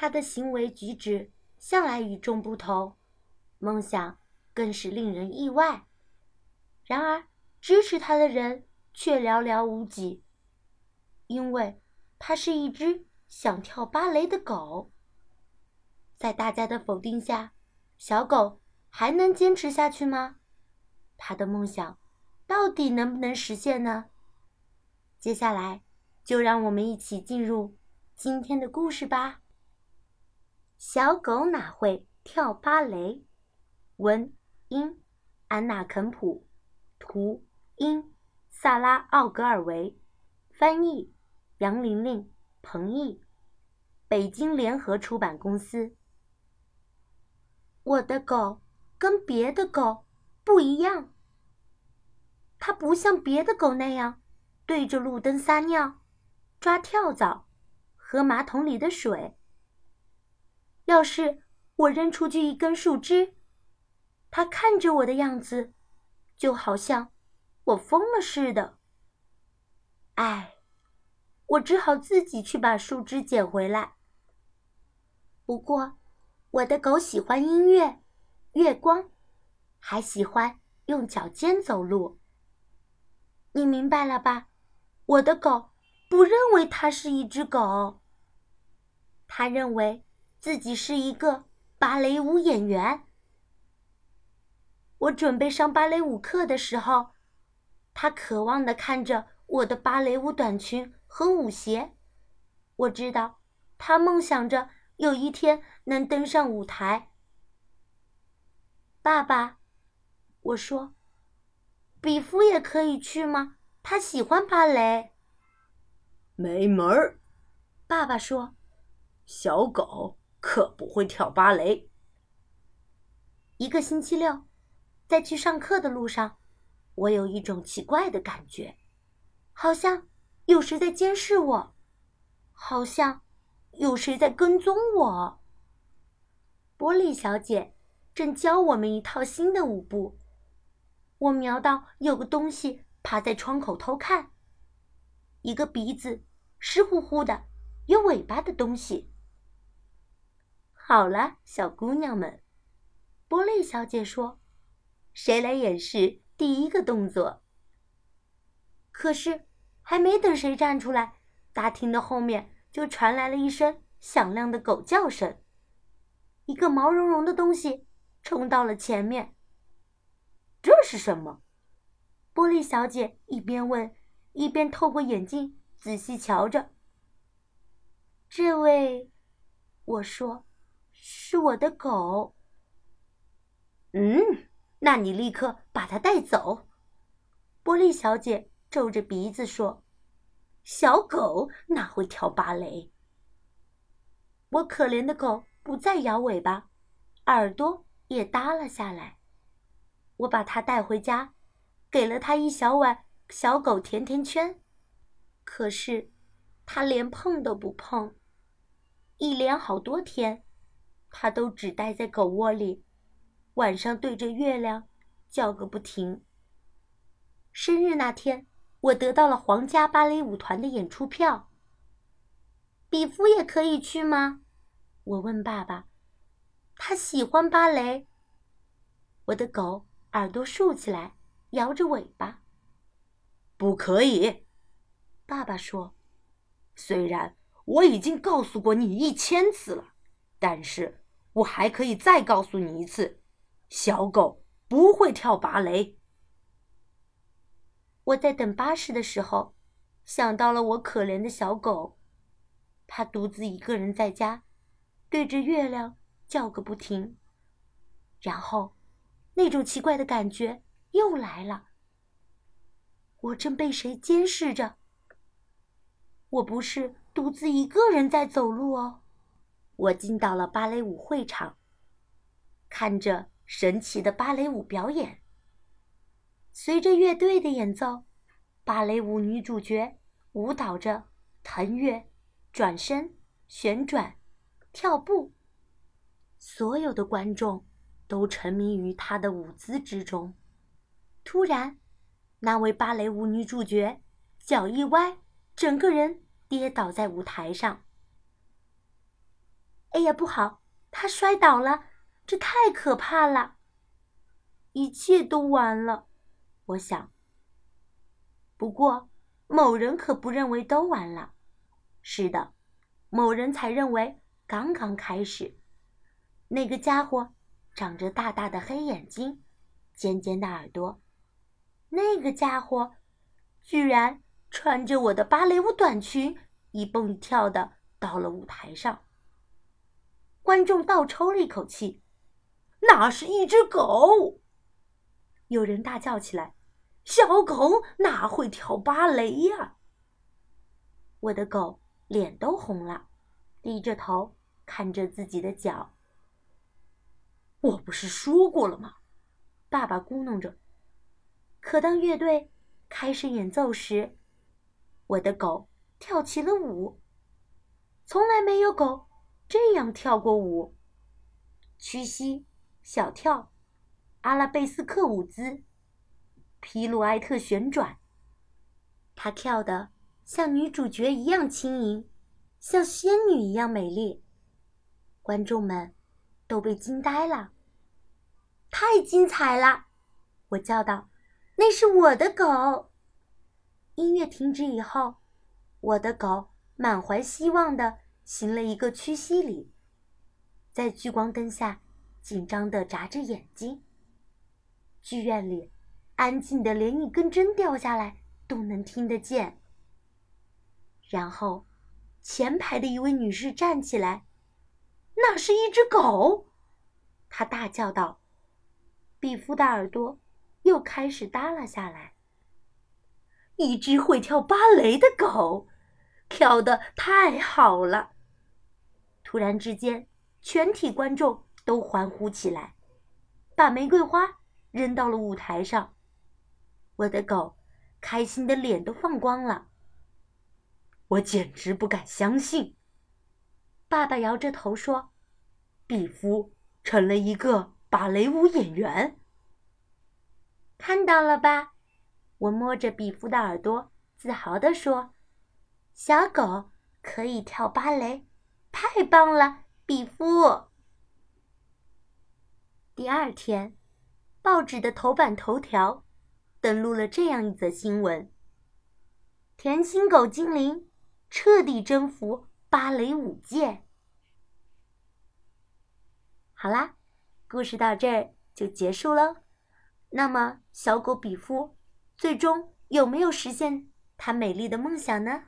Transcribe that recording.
他的行为举止向来与众不同，梦想更是令人意外。然而，支持他的人却寥寥无几，因为他是一只想跳芭蕾的狗。在大家的否定下，小狗还能坚持下去吗？他的梦想到底能不能实现呢？接下来，就让我们一起进入今天的故事吧。小狗哪会跳芭蕾？文英安娜肯普，图英萨拉奥格尔维，翻译杨玲玲、彭毅，北京联合出版公司。我的狗跟别的狗不一样，它不像别的狗那样对着路灯撒尿、抓跳蚤、喝马桶里的水。要是我扔出去一根树枝，他看着我的样子，就好像我疯了似的。唉，我只好自己去把树枝捡回来。不过，我的狗喜欢音乐、月光，还喜欢用脚尖走路。你明白了吧？我的狗不认为它是一只狗，它认为。自己是一个芭蕾舞演员。我准备上芭蕾舞课的时候，他渴望的看着我的芭蕾舞短裙和舞鞋。我知道，他梦想着有一天能登上舞台。爸爸，我说，比夫也可以去吗？他喜欢芭蕾。没门儿，爸爸说，小狗。可不会跳芭蕾。一个星期六，在去上课的路上，我有一种奇怪的感觉，好像有谁在监视我，好像有谁在跟踪我。波莉小姐正教我们一套新的舞步，我瞄到有个东西趴在窗口偷看，一个鼻子湿乎乎的、有尾巴的东西。好了，小姑娘们，波莉小姐说：“谁来演示第一个动作？”可是，还没等谁站出来，大厅的后面就传来了一声响亮的狗叫声。一个毛茸茸的东西冲到了前面。这是什么？波莉小姐一边问，一边透过眼镜仔细瞧着。这位，我说。是我的狗。嗯，那你立刻把它带走。”波莉小姐皱着鼻子说，“小狗哪会跳芭蕾？”我可怜的狗不再摇尾巴，耳朵也耷了下来。我把它带回家，给了它一小碗小狗甜甜圈。可是，它连碰都不碰，一连好多天。他都只待在狗窝里，晚上对着月亮叫个不停。生日那天，我得到了皇家芭蕾舞团的演出票。比夫也可以去吗？我问爸爸。他喜欢芭蕾。我的狗耳朵竖起来，摇着尾巴。不可以，爸爸说。虽然我已经告诉过你一千次了。但是我还可以再告诉你一次，小狗不会跳芭蕾。我在等巴士的时候，想到了我可怜的小狗，它独自一个人在家，对着月亮叫个不停。然后，那种奇怪的感觉又来了。我正被谁监视着？我不是独自一个人在走路哦。我进到了芭蕾舞会场，看着神奇的芭蕾舞表演。随着乐队的演奏，芭蕾舞女主角舞蹈着、腾跃、转身、旋转、跳步。所有的观众都沉迷于她的舞姿之中。突然，那位芭蕾舞女主角脚一歪，整个人跌倒在舞台上。哎呀，不好，他摔倒了，这太可怕了！一切都完了，我想。不过，某人可不认为都完了。是的，某人才认为刚刚开始。那个家伙长着大大的黑眼睛，尖尖的耳朵。那个家伙居然穿着我的芭蕾舞短裙，一蹦一跳的到了舞台上。观众倒抽了一口气，那是一只狗。有人大叫起来：“小狗哪会跳芭蕾呀？”我的狗脸都红了，低着头看着自己的脚。我不是说过了吗？爸爸咕哝着。可当乐队开始演奏时，我的狗跳起了舞。从来没有狗。这样跳过舞，屈膝、小跳、阿拉贝斯克舞姿、皮鲁埃特旋转。她跳得像女主角一样轻盈，像仙女一样美丽。观众们都被惊呆了。太精彩了！我叫道：“那是我的狗。”音乐停止以后，我的狗满怀希望的。行了一个屈膝礼，在聚光灯下紧张地眨着眼睛。剧院里安静的连一根针掉下来都能听得见。然后，前排的一位女士站起来，那是一只狗，她大叫道：“比夫的耳朵又开始耷拉下来。”一只会跳芭蕾的狗，跳得太好了。突然之间，全体观众都欢呼起来，把玫瑰花扔到了舞台上。我的狗开心的脸都放光了。我简直不敢相信。爸爸摇着头说：“比夫成了一个芭蕾舞演员。”看到了吧？我摸着比夫的耳朵，自豪地说：“小狗可以跳芭蕾。”太棒了，比夫！第二天，报纸的头版头条登录了这样一则新闻：甜心狗精灵彻底征服芭蕾舞界。好啦，故事到这儿就结束喽。那么，小狗比夫最终有没有实现他美丽的梦想呢？